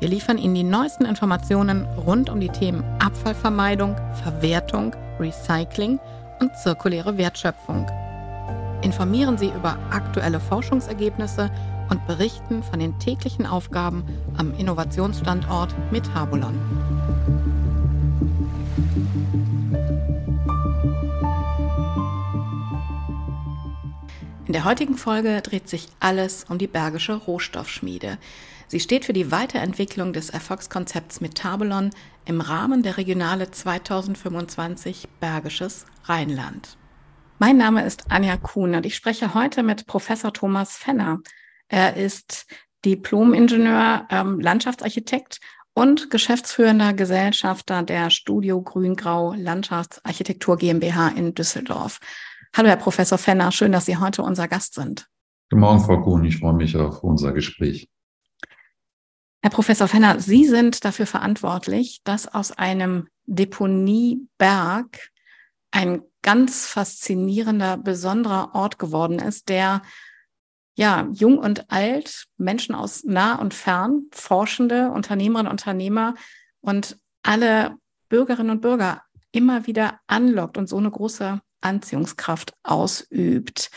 Wir liefern Ihnen die neuesten Informationen rund um die Themen Abfallvermeidung, Verwertung, Recycling und zirkuläre Wertschöpfung. Informieren Sie über aktuelle Forschungsergebnisse und berichten von den täglichen Aufgaben am Innovationsstandort Metabolon. In der heutigen Folge dreht sich alles um die Bergische Rohstoffschmiede. Sie steht für die Weiterentwicklung des Erfolgskonzepts Metabolon im Rahmen der Regionale 2025 Bergisches Rheinland. Mein Name ist Anja Kuhn und ich spreche heute mit Professor Thomas Fenner. Er ist Diplom-Ingenieur, ähm, Landschaftsarchitekt und geschäftsführender Gesellschafter der Studio Grün-Grau Landschaftsarchitektur GmbH in Düsseldorf. Hallo, Herr Professor Fenner, schön, dass Sie heute unser Gast sind. Guten Morgen, Frau Kuhn. Ich freue mich auf unser Gespräch. Herr Professor Fenner, Sie sind dafür verantwortlich, dass aus einem Deponieberg ein ganz faszinierender, besonderer Ort geworden ist, der ja, jung und alt, Menschen aus nah und fern, Forschende, Unternehmerinnen und Unternehmer und alle Bürgerinnen und Bürger immer wieder anlockt und so eine große Anziehungskraft ausübt.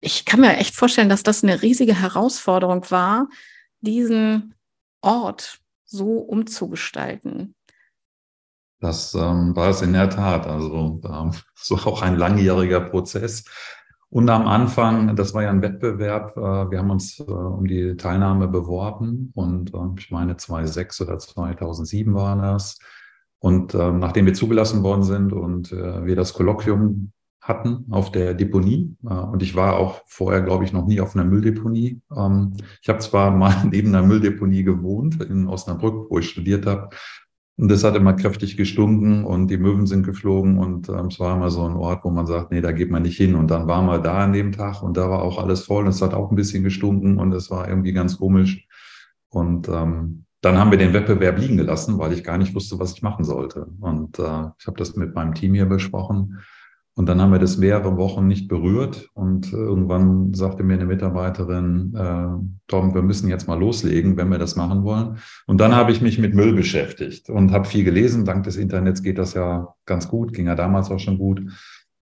Ich kann mir echt vorstellen, dass das eine riesige Herausforderung war, diesen Ort so umzugestalten? Das ähm, war es in der Tat. Also ähm, so auch ein langjähriger Prozess. Und am Anfang, das war ja ein Wettbewerb, äh, wir haben uns äh, um die Teilnahme beworben und äh, ich meine 2006 oder 2007 war das. Und ähm, nachdem wir zugelassen worden sind und äh, wir das Kolloquium hatten auf der Deponie. Äh, und ich war auch vorher, glaube ich, noch nie auf einer Mülldeponie. Ähm, ich habe zwar mal neben einer Mülldeponie gewohnt in Osnabrück, wo ich studiert habe. Und das hat immer kräftig gestunken und die Möwen sind geflogen und ähm, es war immer so ein Ort, wo man sagt, nee, da geht man nicht hin. Und dann waren wir da an dem Tag und da war auch alles voll und es hat auch ein bisschen gestunken und es war irgendwie ganz komisch. Und ähm, dann haben wir den Wettbewerb liegen gelassen, weil ich gar nicht wusste, was ich machen sollte. Und äh, ich habe das mit meinem Team hier besprochen. Und dann haben wir das mehrere Wochen nicht berührt. Und irgendwann sagte mir eine Mitarbeiterin, äh, Tom, wir müssen jetzt mal loslegen, wenn wir das machen wollen. Und dann habe ich mich mit Müll beschäftigt und habe viel gelesen. Dank des Internets geht das ja ganz gut, ging ja damals auch schon gut.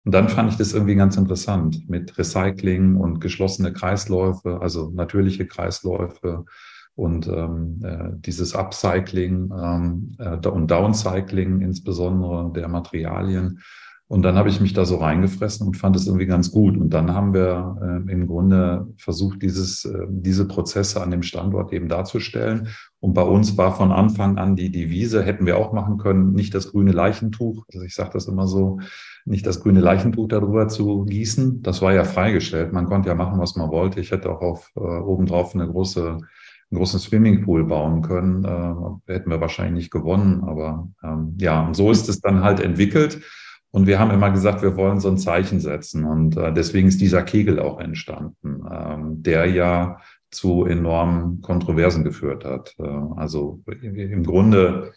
Und dann fand ich das irgendwie ganz interessant mit Recycling und geschlossene Kreisläufe, also natürliche Kreisläufe und ähm, äh, dieses Upcycling ähm, äh, und Downcycling insbesondere der Materialien und dann habe ich mich da so reingefressen und fand es irgendwie ganz gut. Und dann haben wir äh, im Grunde versucht, dieses, äh, diese Prozesse an dem Standort eben darzustellen. Und bei uns war von Anfang an die Devise, hätten wir auch machen können, nicht das grüne Leichentuch, also ich sage das immer so, nicht das grüne Leichentuch darüber zu gießen. Das war ja freigestellt. Man konnte ja machen, was man wollte. Ich hätte auch auf äh, obendrauf eine große einen großen Swimmingpool bauen können, äh, hätten wir wahrscheinlich nicht gewonnen. Aber ähm, ja, und so ist es dann halt entwickelt. Und wir haben immer gesagt, wir wollen so ein Zeichen setzen. Und äh, deswegen ist dieser Kegel auch entstanden, ähm, der ja zu enormen Kontroversen geführt hat. Äh, also im Grunde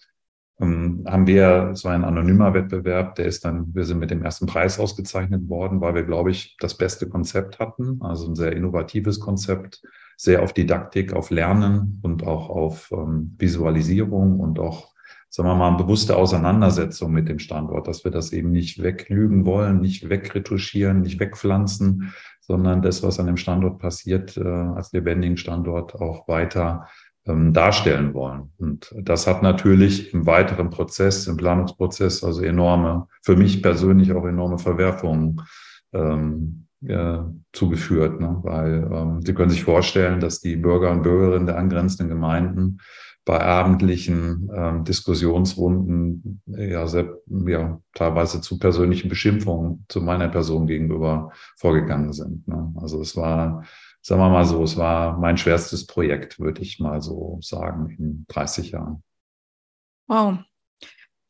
ähm, haben wir, es war ein anonymer Wettbewerb, der ist dann, wir sind mit dem ersten Preis ausgezeichnet worden, weil wir, glaube ich, das beste Konzept hatten, also ein sehr innovatives Konzept, sehr auf Didaktik, auf Lernen und auch auf ähm, Visualisierung und auch sagen wir mal, bewusste Auseinandersetzung mit dem Standort, dass wir das eben nicht weglügen wollen, nicht wegretuschieren, nicht wegpflanzen, sondern das, was an dem Standort passiert, äh, als lebendigen Standort auch weiter ähm, darstellen wollen. Und das hat natürlich im weiteren Prozess, im Planungsprozess, also enorme, für mich persönlich auch enorme Verwerfungen ähm, äh, zugeführt, ne? weil ähm, Sie können sich vorstellen, dass die Bürger und Bürgerinnen der angrenzenden Gemeinden bei abendlichen äh, Diskussionsrunden ja, sehr, ja teilweise zu persönlichen Beschimpfungen zu meiner Person gegenüber vorgegangen sind. Ne? Also es war, sagen wir mal so, es war mein schwerstes Projekt, würde ich mal so sagen, in 30 Jahren. Wow.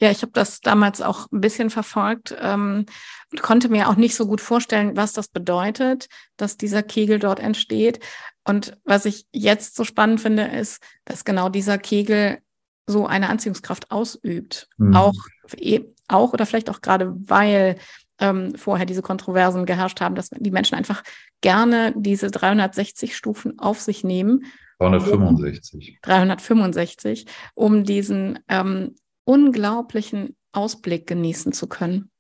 Ja, ich habe das damals auch ein bisschen verfolgt ähm, und konnte mir auch nicht so gut vorstellen, was das bedeutet, dass dieser Kegel dort entsteht. Und was ich jetzt so spannend finde, ist, dass genau dieser Kegel so eine Anziehungskraft ausübt. Mhm. Auch, e, auch oder vielleicht auch gerade, weil ähm, vorher diese Kontroversen geherrscht haben, dass die Menschen einfach gerne diese 360 Stufen auf sich nehmen. 365. 365, um diesen ähm, unglaublichen Ausblick genießen zu können.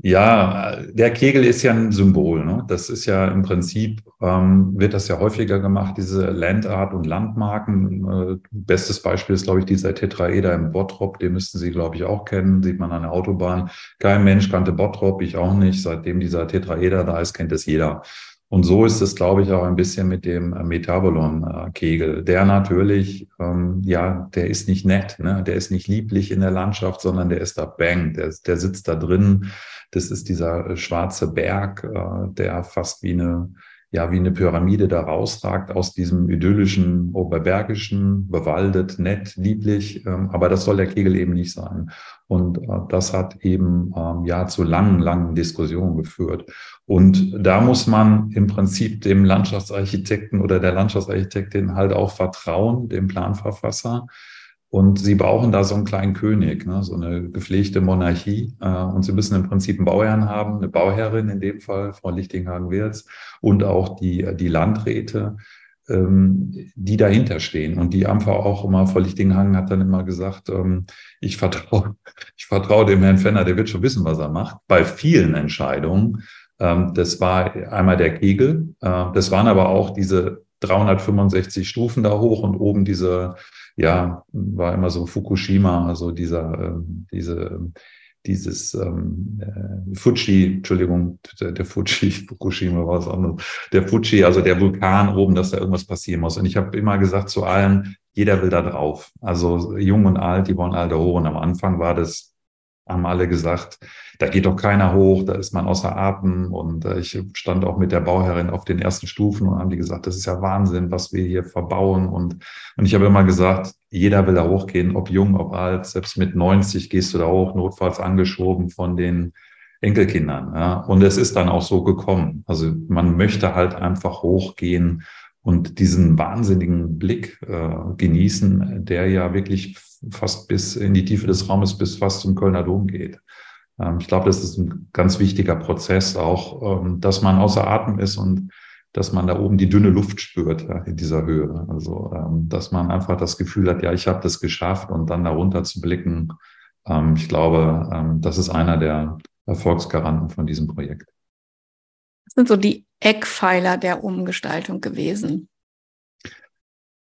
Ja, der Kegel ist ja ein Symbol. Ne? Das ist ja im Prinzip, ähm, wird das ja häufiger gemacht, diese Landart und Landmarken. Äh, bestes Beispiel ist, glaube ich, dieser Tetraeder im Bottrop. Den müssten Sie, glaube ich, auch kennen. Sieht man an der Autobahn. Kein Mensch kannte Bottrop, ich auch nicht. Seitdem dieser Tetraeder da ist, kennt es jeder. Und so ist es, glaube ich, auch ein bisschen mit dem äh, Metabolon-Kegel. Der natürlich, ähm, ja, der ist nicht nett, ne? der ist nicht lieblich in der Landschaft, sondern der ist da bang, der, der sitzt da drin. Das ist dieser äh, schwarze Berg, äh, der fast wie eine, ja, wie eine Pyramide da rausragt aus diesem idyllischen, oberbergischen, bewaldet, nett, lieblich. Ähm, aber das soll der Kegel eben nicht sein. Und äh, das hat eben ähm, ja zu langen, langen Diskussionen geführt. Und da muss man im Prinzip dem Landschaftsarchitekten oder der Landschaftsarchitektin halt auch vertrauen, dem Planverfasser. Und sie brauchen da so einen kleinen König, ne, so eine gepflegte Monarchie. Äh, und sie müssen im Prinzip einen Bauherrn haben, eine Bauherrin in dem Fall, Frau Lichtinghagen-Wirz, und auch die, die Landräte, ähm, die dahinter stehen. Und die einfach auch immer, Frau Lichtinghagen hat dann immer gesagt, ähm, ich vertraue, ich vertraue dem Herrn Fenner, der wird schon wissen, was er macht. Bei vielen Entscheidungen. Ähm, das war einmal der Kegel. Äh, das waren aber auch diese 365 Stufen da hoch und oben diese, ja, war immer so Fukushima, also dieser, diese, dieses ähm, äh, Fuji, Entschuldigung, der, der Fuji, Fukushima war was anderes, der Fuji, also der Vulkan oben, dass da irgendwas passieren muss. Und ich habe immer gesagt zu allen, jeder will da drauf. Also jung und alt, die wollen alle da hoch. Und am Anfang war das haben alle gesagt, da geht doch keiner hoch, da ist man außer Atem. Und äh, ich stand auch mit der Bauherrin auf den ersten Stufen und haben die gesagt, das ist ja Wahnsinn, was wir hier verbauen. Und, und ich habe immer gesagt, jeder will da hochgehen, ob jung, ob alt, selbst mit 90 gehst du da hoch, notfalls angeschoben von den Enkelkindern. Ja. Und es ist dann auch so gekommen. Also man möchte halt einfach hochgehen und diesen wahnsinnigen Blick äh, genießen, der ja wirklich fast bis in die Tiefe des Raumes, bis fast zum Kölner Dom geht. Ähm, ich glaube, das ist ein ganz wichtiger Prozess, auch, ähm, dass man außer Atem ist und dass man da oben die dünne Luft spürt ja, in dieser Höhe. Also, ähm, dass man einfach das Gefühl hat, ja, ich habe das geschafft und dann darunter zu blicken. Ähm, ich glaube, ähm, das ist einer der Erfolgsgaranten von diesem Projekt. Sind so die Eckpfeiler der Umgestaltung gewesen?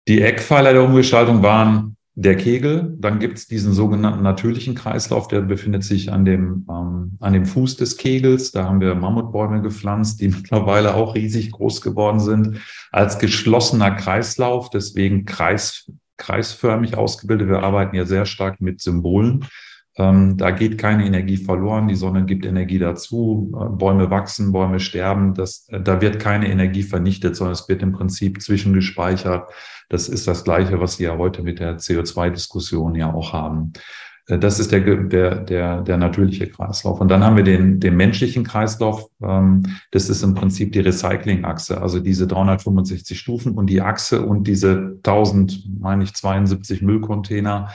Die Eckpfeiler der Umgestaltung waren der Kegel, dann gibt es diesen sogenannten natürlichen Kreislauf, der befindet sich an dem, ähm, an dem Fuß des Kegels. Da haben wir Mammutbäume gepflanzt, die mittlerweile auch riesig groß geworden sind, als geschlossener Kreislauf, deswegen kreis, kreisförmig ausgebildet. Wir arbeiten ja sehr stark mit Symbolen. Ähm, da geht keine Energie verloren, die Sonne gibt Energie dazu, äh, Bäume wachsen, Bäume sterben, das, äh, da wird keine Energie vernichtet, sondern es wird im Prinzip zwischengespeichert. Das ist das Gleiche, was Sie ja heute mit der CO2-Diskussion ja auch haben. Äh, das ist der, der, der, der natürliche Kreislauf. Und dann haben wir den, den menschlichen Kreislauf. Ähm, das ist im Prinzip die Recyclingachse, also diese 365 Stufen und die Achse und diese 1000, meine ich, 72 Müllcontainer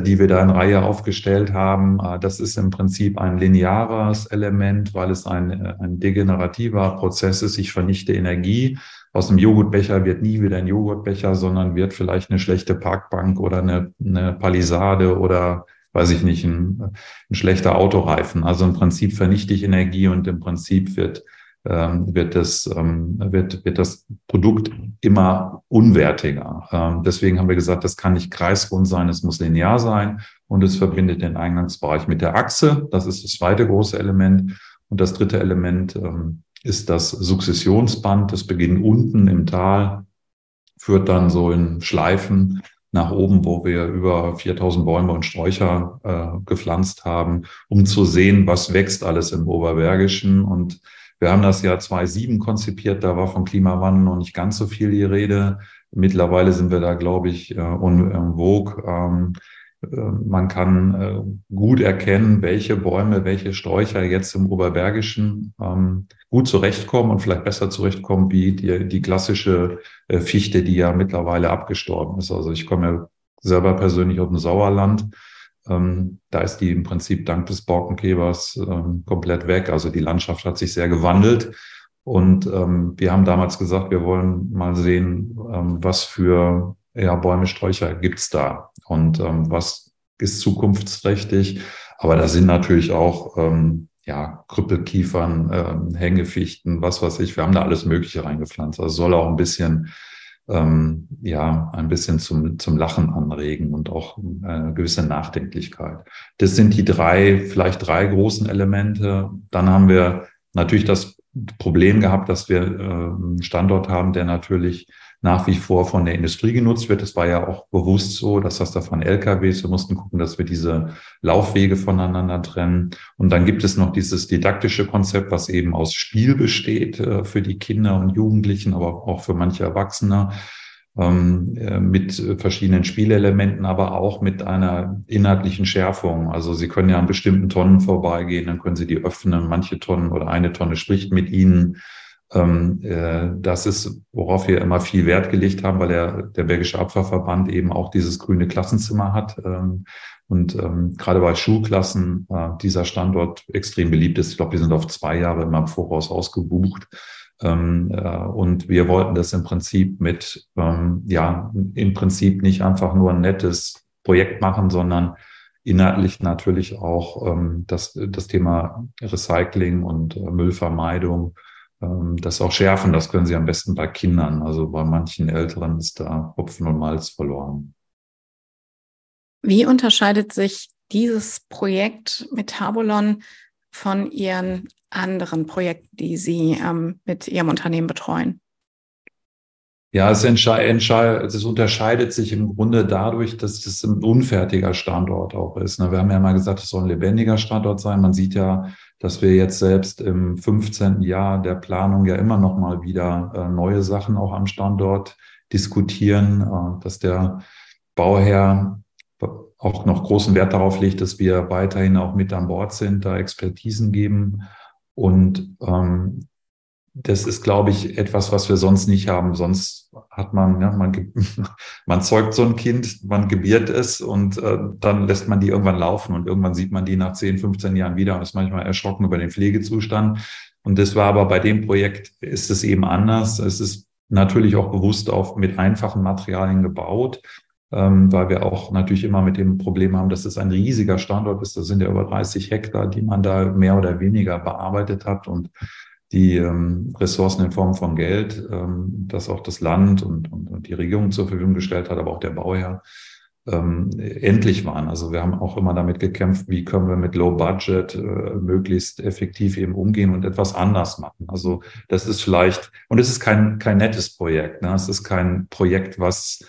die wir da in Reihe aufgestellt haben. Äh, das ist im Prinzip ein lineares Element, weil es ein, äh, ein degenerativer Prozess ist. Ich vernichte Energie. Aus einem Joghurtbecher wird nie wieder ein Joghurtbecher, sondern wird vielleicht eine schlechte Parkbank oder eine, eine Palisade oder weiß ich nicht, ein, ein schlechter Autoreifen. Also im Prinzip vernichte ich Energie und im Prinzip wird ähm, wird, das, ähm, wird, wird das Produkt immer unwertiger. Ähm, deswegen haben wir gesagt, das kann nicht kreisrund sein, es muss linear sein und es verbindet den Eingangsbereich mit der Achse. Das ist das zweite große Element. Und das dritte Element ist das Sukzessionsband. Das beginnt unten im Tal, führt dann so in Schleifen nach oben, wo wir über 4000 Bäume und Sträucher äh, gepflanzt haben, um zu sehen, was wächst alles im Oberbergischen und wir haben das Jahr 2007 konzipiert, da war vom Klimawandel noch nicht ganz so viel die Rede. Mittlerweile sind wir da, glaube ich, äh, en vogue. Ähm, man kann gut erkennen, welche Bäume, welche Sträucher jetzt im Oberbergischen ähm, gut zurechtkommen und vielleicht besser zurechtkommen wie die, die klassische Fichte, die ja mittlerweile abgestorben ist. Also ich komme ja selber persönlich aus dem Sauerland. Ähm, da ist die im Prinzip dank des Borkenkäfers ähm, komplett weg. Also die Landschaft hat sich sehr gewandelt. Und ähm, wir haben damals gesagt, wir wollen mal sehen, ähm, was für ja, Bäume, Sträucher gibt's da und ähm, was ist zukunftsträchtig. Aber da sind natürlich auch ähm, ja, Krüppelkiefern, ähm, Hängefichten, was weiß ich. Wir haben da alles Mögliche reingepflanzt. Also soll auch ein bisschen ähm, ja ein bisschen zum, zum Lachen anregen und auch eine äh, gewisse Nachdenklichkeit. Das sind die drei, vielleicht drei großen Elemente. Dann haben wir natürlich das Problem gehabt, dass wir äh, einen Standort haben, der natürlich nach wie vor von der Industrie genutzt wird. Es war ja auch bewusst so, dass das davon LKWs. Wir mussten gucken, dass wir diese Laufwege voneinander trennen. Und dann gibt es noch dieses didaktische Konzept, was eben aus Spiel besteht äh, für die Kinder und Jugendlichen, aber auch für manche Erwachsene ähm, äh, mit verschiedenen Spielelementen, aber auch mit einer inhaltlichen Schärfung. Also Sie können ja an bestimmten Tonnen vorbeigehen, dann können Sie die öffnen. Manche Tonnen oder eine Tonne spricht mit Ihnen. Ähm, äh, das ist, worauf wir immer viel Wert gelegt haben, weil der, der Bergische Abfallverband eben auch dieses grüne Klassenzimmer hat. Ähm, und ähm, gerade bei Schulklassen äh, dieser Standort extrem beliebt ist. Ich glaube, wir sind auf zwei Jahre immer im Voraus ausgebucht. Ähm, äh, und wir wollten das im Prinzip mit, ähm, ja, im Prinzip nicht einfach nur ein nettes Projekt machen, sondern inhaltlich natürlich auch ähm, das, das Thema Recycling und äh, Müllvermeidung ähm, das auch schärfen. Das können Sie am besten bei Kindern. Also bei manchen Älteren ist da Hopfen und Malz verloren. Wie unterscheidet sich dieses Projekt mit Tabolon von Ihren anderen Projekten, die Sie ähm, mit Ihrem Unternehmen betreuen? Ja, es, es, unterscheidet sich im Grunde dadurch, dass es ein unfertiger Standort auch ist. Ne? Wir haben ja mal gesagt, es soll ein lebendiger Standort sein. Man sieht ja, dass wir jetzt selbst im 15. Jahr der Planung ja immer noch mal wieder äh, neue Sachen auch am Standort diskutieren, äh, dass der Bauherr auch noch großen Wert darauf legt, dass wir weiterhin auch mit an Bord sind, da Expertisen geben und ähm, das ist, glaube ich, etwas, was wir sonst nicht haben. Sonst hat man, ja, man, man zeugt so ein Kind, man gebiert es und äh, dann lässt man die irgendwann laufen und irgendwann sieht man die nach 10, 15 Jahren wieder und ist manchmal erschrocken über den Pflegezustand. Und das war aber bei dem Projekt ist es eben anders. Es ist natürlich auch bewusst auch mit einfachen Materialien gebaut, ähm, weil wir auch natürlich immer mit dem Problem haben, dass es ein riesiger Standort ist. Das sind ja über 30 Hektar, die man da mehr oder weniger bearbeitet hat und die ähm, Ressourcen in Form von Geld, ähm, das auch das Land und, und, und, die Regierung zur Verfügung gestellt hat, aber auch der Bauherr, ähm, endlich waren. Also wir haben auch immer damit gekämpft, wie können wir mit Low Budget äh, möglichst effektiv eben umgehen und etwas anders machen. Also das ist vielleicht, und es ist kein, kein nettes Projekt. Ne? Es ist kein Projekt, was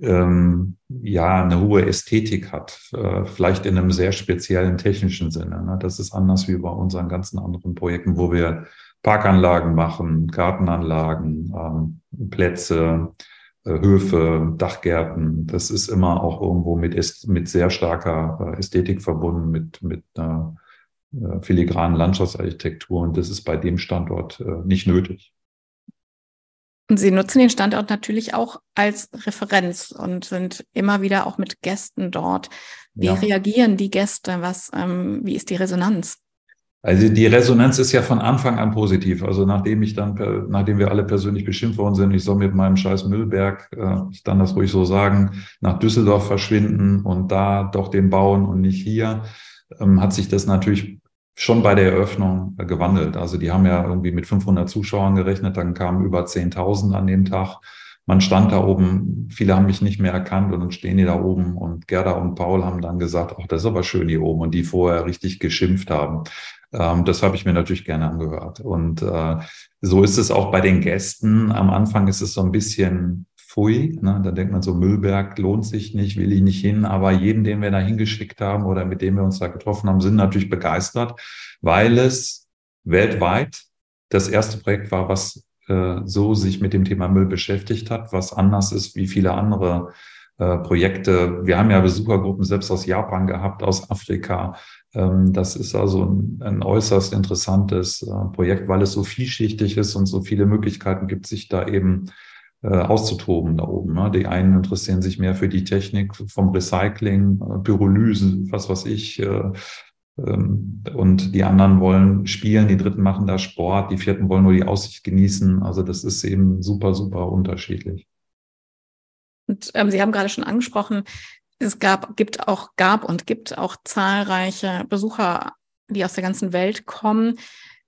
ähm, ja eine hohe Ästhetik hat, äh, vielleicht in einem sehr speziellen technischen Sinne. Ne? Das ist anders wie bei unseren ganzen anderen Projekten, wo wir Parkanlagen machen, Gartenanlagen, ähm, Plätze, äh, Höfe, Dachgärten. Das ist immer auch irgendwo mit, mit sehr starker äh, Ästhetik verbunden, mit, mit einer äh, filigranen Landschaftsarchitektur. Und das ist bei dem Standort äh, nicht nötig. Und Sie nutzen den Standort natürlich auch als Referenz und sind immer wieder auch mit Gästen dort. Wie ja. reagieren die Gäste? Was, ähm, wie ist die Resonanz? Also die Resonanz ist ja von Anfang an positiv. Also nachdem ich dann, nachdem wir alle persönlich beschimpft worden sind, ich soll mit meinem scheiß Müllberg, äh, ich kann das ruhig so sagen, nach Düsseldorf verschwinden und da doch den bauen und nicht hier, ähm, hat sich das natürlich schon bei der Eröffnung äh, gewandelt. Also die haben ja irgendwie mit 500 Zuschauern gerechnet, dann kamen über 10.000 an dem Tag. Man stand da oben, viele haben mich nicht mehr erkannt und dann stehen die da oben und Gerda und Paul haben dann gesagt, ach, das ist aber schön hier oben und die vorher richtig geschimpft haben. Ähm, das habe ich mir natürlich gerne angehört. Und äh, so ist es auch bei den Gästen. Am Anfang ist es so ein bisschen pfui. Ne? Da denkt man so, Müllberg lohnt sich nicht, will ich nicht hin. Aber jeden, den wir da hingeschickt haben oder mit dem wir uns da getroffen haben, sind natürlich begeistert, weil es weltweit das erste Projekt war, was äh, so sich mit dem Thema Müll beschäftigt hat, was anders ist wie viele andere äh, Projekte. Wir haben ja Besuchergruppen selbst aus Japan gehabt, aus Afrika. Ähm, das ist also ein, ein äußerst interessantes äh, Projekt, weil es so vielschichtig ist und so viele Möglichkeiten gibt, sich da eben äh, auszutoben da oben. Ne? Die einen interessieren sich mehr für die Technik vom Recycling, äh, Pyrolyse, was weiß ich. Äh, ähm, und die anderen wollen spielen, die Dritten machen da Sport, die Vierten wollen nur die Aussicht genießen. Also das ist eben super, super unterschiedlich. Und ähm, Sie haben gerade schon angesprochen, es gab, gibt auch, gab und gibt auch zahlreiche Besucher, die aus der ganzen Welt kommen.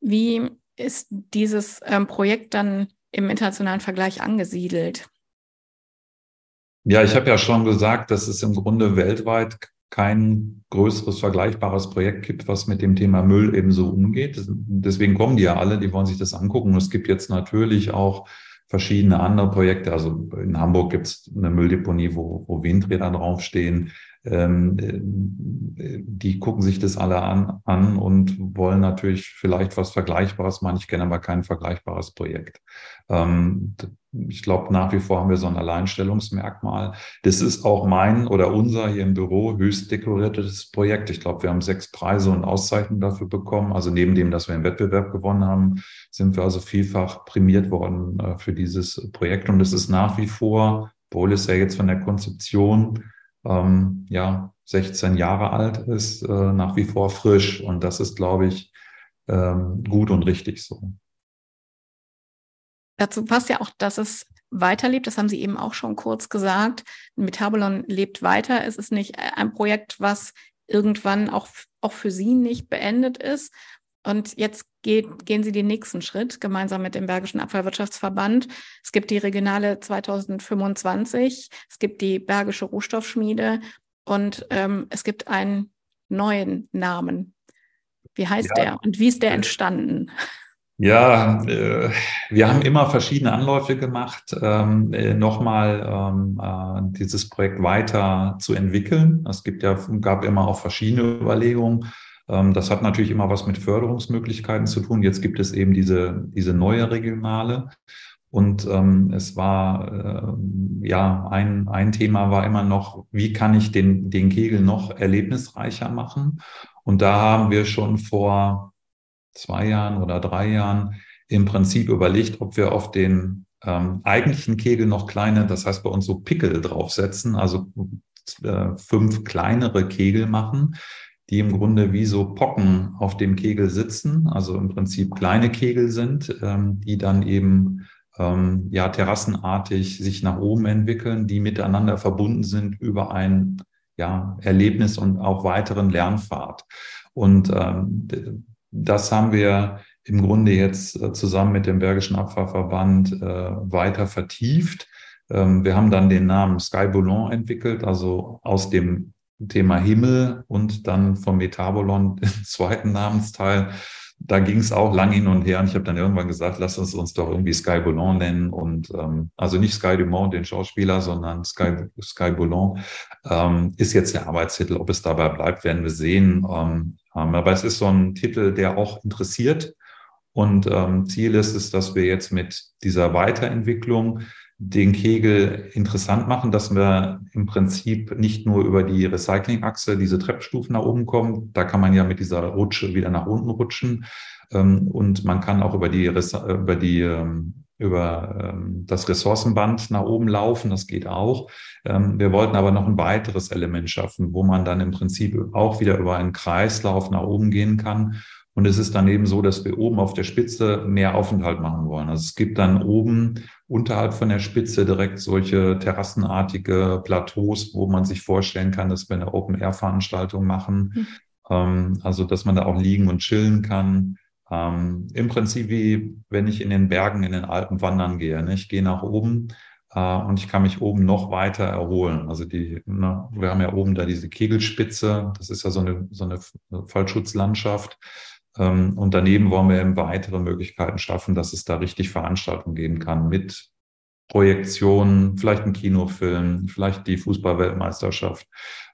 Wie ist dieses ähm, Projekt dann im internationalen Vergleich angesiedelt? Ja, ich habe ja schon gesagt, dass es im Grunde weltweit kein größeres vergleichbares Projekt gibt, was mit dem Thema Müll ebenso umgeht. Deswegen kommen die ja alle, die wollen sich das angucken. Es gibt jetzt natürlich auch verschiedene andere Projekte. Also in Hamburg gibt es eine Mülldeponie, wo, wo Windräder draufstehen. Ähm, die gucken sich das alle an, an und wollen natürlich vielleicht was Vergleichbares machen. Ich kenne aber kein vergleichbares Projekt. Ähm, ich glaube, nach wie vor haben wir so ein Alleinstellungsmerkmal. Das ist auch mein oder unser hier im Büro höchst dekoriertes Projekt. Ich glaube, wir haben sechs Preise und Auszeichnungen dafür bekommen. Also neben dem, dass wir einen Wettbewerb gewonnen haben, sind wir also vielfach prämiert worden äh, für dieses Projekt. Und es ist nach wie vor, obwohl es ja jetzt von der Konzeption ähm, ja 16 Jahre alt ist, äh, nach wie vor frisch. Und das ist, glaube ich, ähm, gut und richtig so. Dazu passt ja auch, dass es weiterlebt. Das haben Sie eben auch schon kurz gesagt. Metabolon lebt weiter. Es ist nicht ein Projekt, was irgendwann auch, auch für Sie nicht beendet ist. Und jetzt geht, gehen Sie den nächsten Schritt gemeinsam mit dem Bergischen Abfallwirtschaftsverband. Es gibt die Regionale 2025, es gibt die Bergische Rohstoffschmiede und ähm, es gibt einen neuen Namen. Wie heißt ja. der und wie ist der entstanden? Ja, äh, wir haben immer verschiedene Anläufe gemacht, ähm, äh, nochmal ähm, äh, dieses Projekt weiter zu entwickeln. Es gibt ja, gab immer auch verschiedene Überlegungen. Ähm, das hat natürlich immer was mit Förderungsmöglichkeiten zu tun. Jetzt gibt es eben diese, diese neue Regionale. Und ähm, es war, äh, ja, ein, ein Thema war immer noch, wie kann ich den, den Kegel noch erlebnisreicher machen? Und da haben wir schon vor zwei Jahren oder drei Jahren im Prinzip überlegt, ob wir auf den ähm, eigentlichen Kegel noch kleine, das heißt bei uns so Pickel draufsetzen, also äh, fünf kleinere Kegel machen, die im Grunde wie so Pocken auf dem Kegel sitzen, also im Prinzip kleine Kegel sind, ähm, die dann eben ähm, ja terrassenartig sich nach oben entwickeln, die miteinander verbunden sind über ein ja, Erlebnis und auch weiteren Lernpfad. Und ähm, das haben wir im Grunde jetzt äh, zusammen mit dem Bergischen Abfahrverband äh, weiter vertieft. Ähm, wir haben dann den Namen Sky Bouillon entwickelt, also aus dem Thema Himmel und dann vom Metabolon, den zweiten Namensteil. Da ging es auch lang hin und her und ich habe dann irgendwann gesagt, lass uns uns doch irgendwie Sky Bouillon nennen und ähm, also nicht Sky Dumont, den Schauspieler, sondern Sky, Sky Bouillon ähm, ist jetzt der Arbeitstitel. Ob es dabei bleibt, werden wir sehen. Ähm, ähm, aber es ist so ein Titel, der auch interessiert. Und ähm, Ziel ist es, dass wir jetzt mit dieser Weiterentwicklung den Kegel interessant machen, dass wir im Prinzip nicht nur über die Recyclingachse diese Treppstufen nach oben kommen. Da kann man ja mit dieser Rutsche wieder nach unten rutschen. Ähm, und man kann auch über die, über die ähm, über ähm, das Ressourcenband nach oben laufen, das geht auch. Ähm, wir wollten aber noch ein weiteres Element schaffen, wo man dann im Prinzip auch wieder über einen Kreislauf nach oben gehen kann. Und es ist dann eben so, dass wir oben auf der Spitze mehr Aufenthalt machen wollen. Also es gibt dann oben unterhalb von der Spitze direkt solche terrassenartige Plateaus, wo man sich vorstellen kann, dass wir eine Open-Air-Veranstaltung machen. Mhm. Ähm, also dass man da auch liegen und chillen kann. Ähm, Im Prinzip wie wenn ich in den Bergen, in den Alpen wandern gehe. Ne? Ich gehe nach oben äh, und ich kann mich oben noch weiter erholen. Also die, ne, wir haben ja oben da diese Kegelspitze, das ist ja so eine, so eine Fallschutzlandschaft. Ähm, und daneben wollen wir eben weitere Möglichkeiten schaffen, dass es da richtig Veranstaltungen geben kann mit Projektionen, vielleicht ein Kinofilm, vielleicht die Fußballweltmeisterschaft.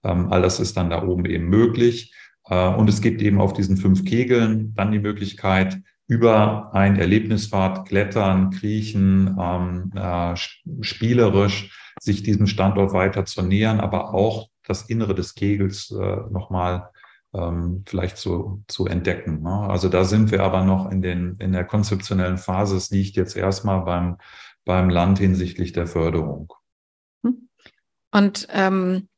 Ähm, all das ist dann da oben eben möglich. Äh, und es gibt eben auf diesen fünf Kegeln dann die Möglichkeit, über ein Erlebnispfad klettern, kriechen, ähm, äh, spielerisch sich diesem Standort weiter zu nähern, aber auch das Innere des Kegels äh, nochmal ähm, vielleicht zu, zu entdecken. Ne? Also da sind wir aber noch in, den, in der konzeptionellen Phase. Es liegt jetzt erstmal beim, beim Land hinsichtlich der Förderung. Hm. Und ähm,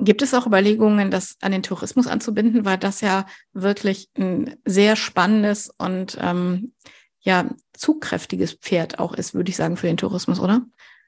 gibt es auch Überlegungen, das an den Tourismus anzubinden, weil das ja wirklich ein sehr spannendes und ähm, ja zugkräftiges Pferd auch ist, würde ich sagen, für den Tourismus, oder?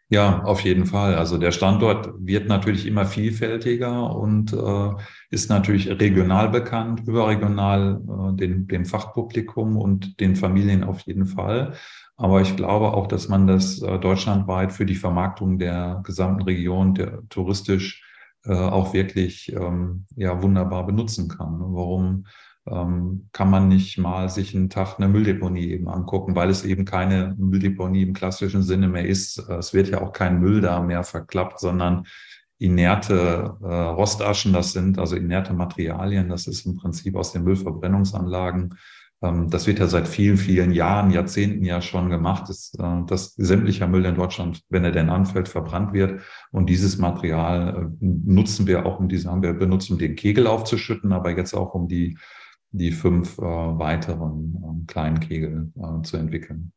Ja, auf jeden Fall. Also der Standort wird natürlich immer vielfältiger und äh, ist natürlich regional bekannt, überregional äh, dem, dem Fachpublikum und den Familien auf jeden Fall. Aber ich glaube auch, dass man das äh, deutschlandweit für die Vermarktung der gesamten Region der, touristisch äh, auch wirklich ähm, ja wunderbar benutzen kann. Warum ähm, kann man nicht mal sich einen Tag eine Mülldeponie eben angucken, weil es eben keine Mülldeponie im klassischen Sinne mehr ist. Es wird ja auch kein Müll da mehr verklappt, sondern inerte äh, Rostaschen, das sind also inerte Materialien, das ist im Prinzip aus den Müllverbrennungsanlagen. Ähm, das wird ja seit vielen, vielen Jahren, Jahrzehnten ja schon gemacht, dass, äh, dass sämtlicher Müll in Deutschland, wenn er denn anfällt, verbrannt wird. Und dieses Material äh, nutzen wir auch, um diese haben wir benutzt, um den Kegel aufzuschütten, aber jetzt auch um die die fünf äh, weiteren äh, kleinen Kegel zu entwickeln.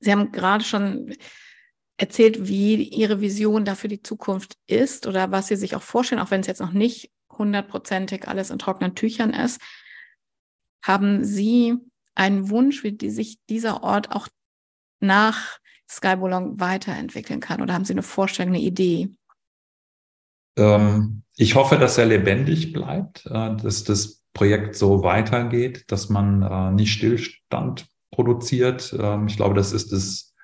Sie haben gerade schon erzählt, wie Ihre Vision da für die Zukunft ist oder was Sie sich auch vorstellen, auch wenn es jetzt noch nicht hundertprozentig alles in trockenen Tüchern ist. Haben Sie einen Wunsch, wie sich dieser Ort auch nach Skyballon weiterentwickeln kann? Oder haben Sie eine Vorstellung, eine Idee? Ähm, ich hoffe, dass er lebendig bleibt, äh, dass das Projekt so weitergeht, dass man äh, nicht Stillstand produziert. Ähm, ich glaube, das ist das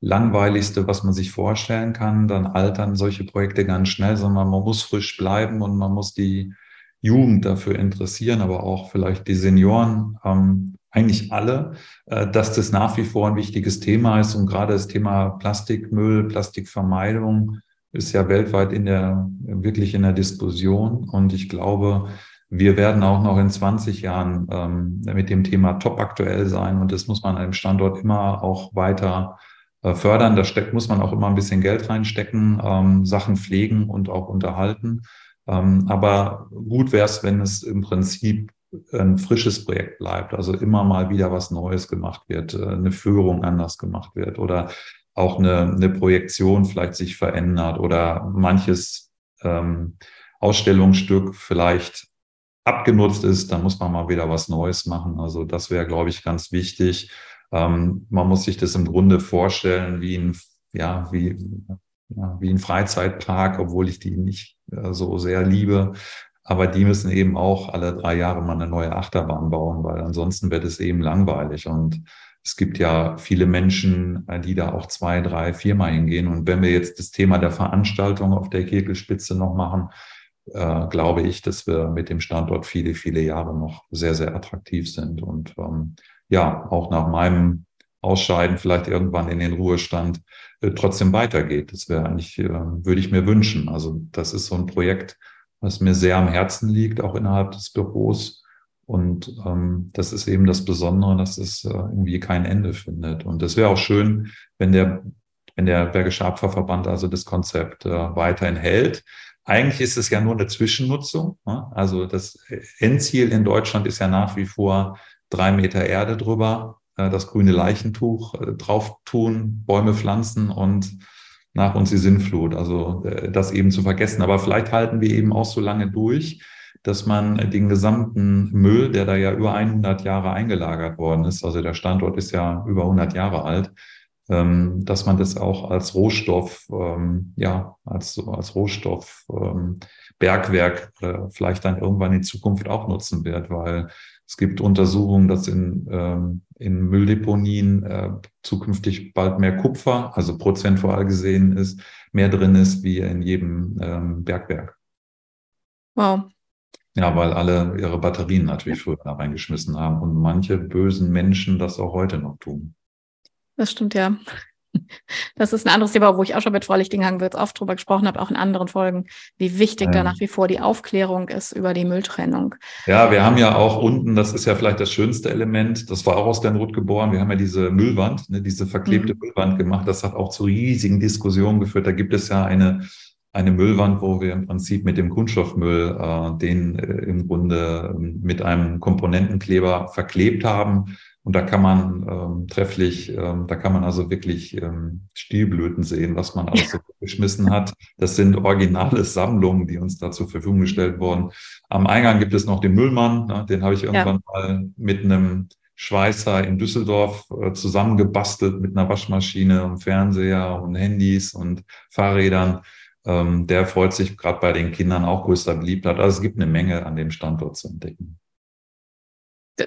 langweiligste, was man sich vorstellen kann. Dann altern solche Projekte ganz schnell, sondern man muss frisch bleiben und man muss die Jugend dafür interessieren, aber auch vielleicht die Senioren, ähm, eigentlich alle, äh, dass das nach wie vor ein wichtiges Thema ist und gerade das Thema Plastikmüll, Plastikvermeidung ist ja weltweit in der, wirklich in der Diskussion und ich glaube, wir werden auch noch in 20 Jahren ähm, mit dem Thema top aktuell sein und das muss man an dem Standort immer auch weiter äh, fördern. Da steckt, muss man auch immer ein bisschen Geld reinstecken, ähm, Sachen pflegen und auch unterhalten. Ähm, aber gut wäre es, wenn es im Prinzip ein frisches Projekt bleibt, also immer mal wieder was Neues gemacht wird, äh, eine Führung anders gemacht wird oder auch eine, eine Projektion vielleicht sich verändert oder manches ähm, Ausstellungsstück vielleicht abgenutzt ist, dann muss man mal wieder was Neues machen. Also das wäre, glaube ich, ganz wichtig. Ähm, man muss sich das im Grunde vorstellen wie ein, ja, wie, ja, wie ein Freizeitpark, obwohl ich die nicht äh, so sehr liebe. Aber die müssen eben auch alle drei Jahre mal eine neue Achterbahn bauen, weil ansonsten wird es eben langweilig. Und es gibt ja viele Menschen, äh, die da auch zwei, drei, viermal hingehen. Und wenn wir jetzt das Thema der Veranstaltung auf der Kirkelspitze noch machen, äh, glaube ich, dass wir mit dem Standort viele, viele Jahre noch sehr, sehr attraktiv sind. Und ähm, ja, auch nach meinem Ausscheiden vielleicht irgendwann in den Ruhestand äh, trotzdem weitergeht. Das wäre eigentlich, äh, würde ich mir wünschen. Also das ist so ein Projekt, was mir sehr am Herzen liegt, auch innerhalb des Büros. Und ähm, das ist eben das Besondere, dass es äh, irgendwie kein Ende findet. Und das wäre auch schön, wenn der, wenn der Bergische Abfallverband also das Konzept äh, weiterhin hält. Eigentlich ist es ja nur eine Zwischennutzung. Ne? Also das Endziel in Deutschland ist ja nach wie vor drei Meter Erde drüber, das grüne Leichentuch äh, drauf tun, Bäume pflanzen und nach uns die Sinnflut. Also äh, das eben zu vergessen. Aber vielleicht halten wir eben auch so lange durch, dass man den gesamten Müll, der da ja über 100 Jahre eingelagert worden ist, also der Standort ist ja über 100 Jahre alt, ähm, dass man das auch als Rohstoff, ähm, ja, als, als Rohstoff ähm, Bergwerk äh, vielleicht dann irgendwann in Zukunft auch nutzen wird, weil es gibt Untersuchungen, dass in, ähm, in Mülldeponien äh, zukünftig bald mehr Kupfer, also prozentual gesehen ist, mehr drin ist wie in jedem ähm, Bergwerk. Wow. Ja, weil alle ihre Batterien natürlich früher da reingeschmissen haben und manche bösen Menschen das auch heute noch tun. Das stimmt ja. Das ist ein anderes Thema, wo ich auch schon mit Frau Lichtinghagen-Wirtz oft drüber gesprochen habe, auch in anderen Folgen, wie wichtig ja. da nach wie vor die Aufklärung ist über die Mülltrennung. Ja, wir haben ja auch unten, das ist ja vielleicht das schönste Element, das war auch aus Sternroth geboren, wir haben ja diese Müllwand, ne, diese verklebte mhm. Müllwand gemacht, das hat auch zu riesigen Diskussionen geführt. Da gibt es ja eine eine Müllwand, wo wir im Prinzip mit dem Kunststoffmüll äh, den äh, im Grunde äh, mit einem Komponentenkleber verklebt haben und da kann man ähm, trefflich, ähm, da kann man also wirklich ähm, Stilblüten sehen, was man alles so geschmissen hat. Das sind originale Sammlungen, die uns da zur Verfügung gestellt wurden. Am Eingang gibt es noch den Müllmann, ne, den habe ich irgendwann ja. mal mit einem Schweißer in Düsseldorf äh, zusammengebastelt mit einer Waschmaschine und Fernseher und Handys und Fahrrädern. Ähm, der freut sich gerade bei den Kindern auch größter Beliebtheit. Also es gibt eine Menge an dem Standort zu entdecken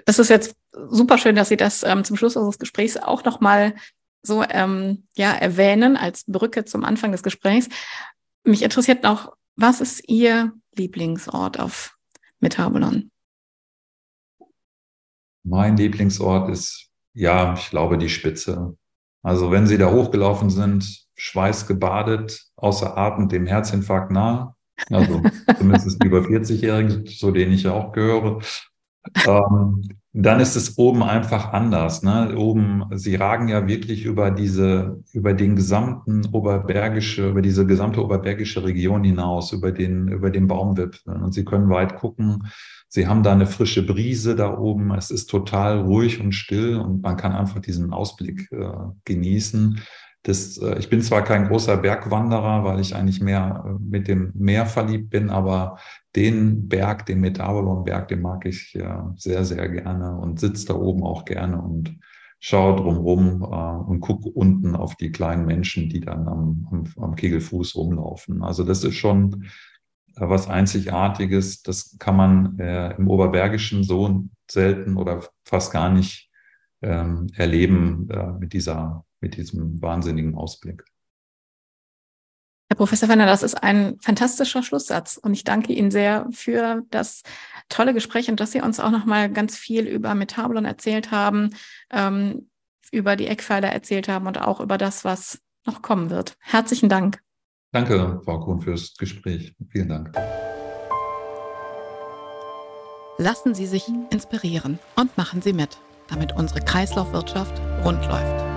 das ist jetzt super schön, dass Sie das ähm, zum Schluss unseres Gesprächs auch nochmal so ähm, ja, erwähnen als Brücke zum Anfang des Gesprächs. Mich interessiert noch, was ist Ihr Lieblingsort auf Metabolon? Mein Lieblingsort ist, ja, ich glaube, die Spitze. Also wenn Sie da hochgelaufen sind, schweißgebadet, außer Atem, dem Herzinfarkt nahe, also zumindest über 40-Jährigen, zu denen ich ja auch gehöre, ähm, dann ist es oben einfach anders. Ne? Oben, sie ragen ja wirklich über diese, über den gesamten oberbergische, über diese gesamte oberbergische Region hinaus, über den, über den Baumwipfeln. Und sie können weit gucken. Sie haben da eine frische Brise da oben. Es ist total ruhig und still und man kann einfach diesen Ausblick äh, genießen. Das, äh, ich bin zwar kein großer Bergwanderer, weil ich eigentlich mehr äh, mit dem Meer verliebt bin, aber den Berg, den Metabolon-Berg, den mag ich ja sehr, sehr gerne und sitze da oben auch gerne und schaue drumherum äh, und gucke unten auf die kleinen Menschen, die dann am, am, am Kegelfuß rumlaufen. Also das ist schon äh, was Einzigartiges. Das kann man äh, im Oberbergischen so selten oder fast gar nicht ähm, erleben äh, mit dieser mit diesem wahnsinnigen Ausblick. Herr Professor Fenner, das ist ein fantastischer Schlusssatz und ich danke Ihnen sehr für das tolle Gespräch und dass Sie uns auch noch mal ganz viel über Metabolon erzählt haben, ähm, über die Eckpfeiler erzählt haben und auch über das, was noch kommen wird. Herzlichen Dank. Danke, Frau Kuhn, fürs Gespräch. Vielen Dank. Lassen Sie sich inspirieren und machen Sie mit, damit unsere Kreislaufwirtschaft rund läuft.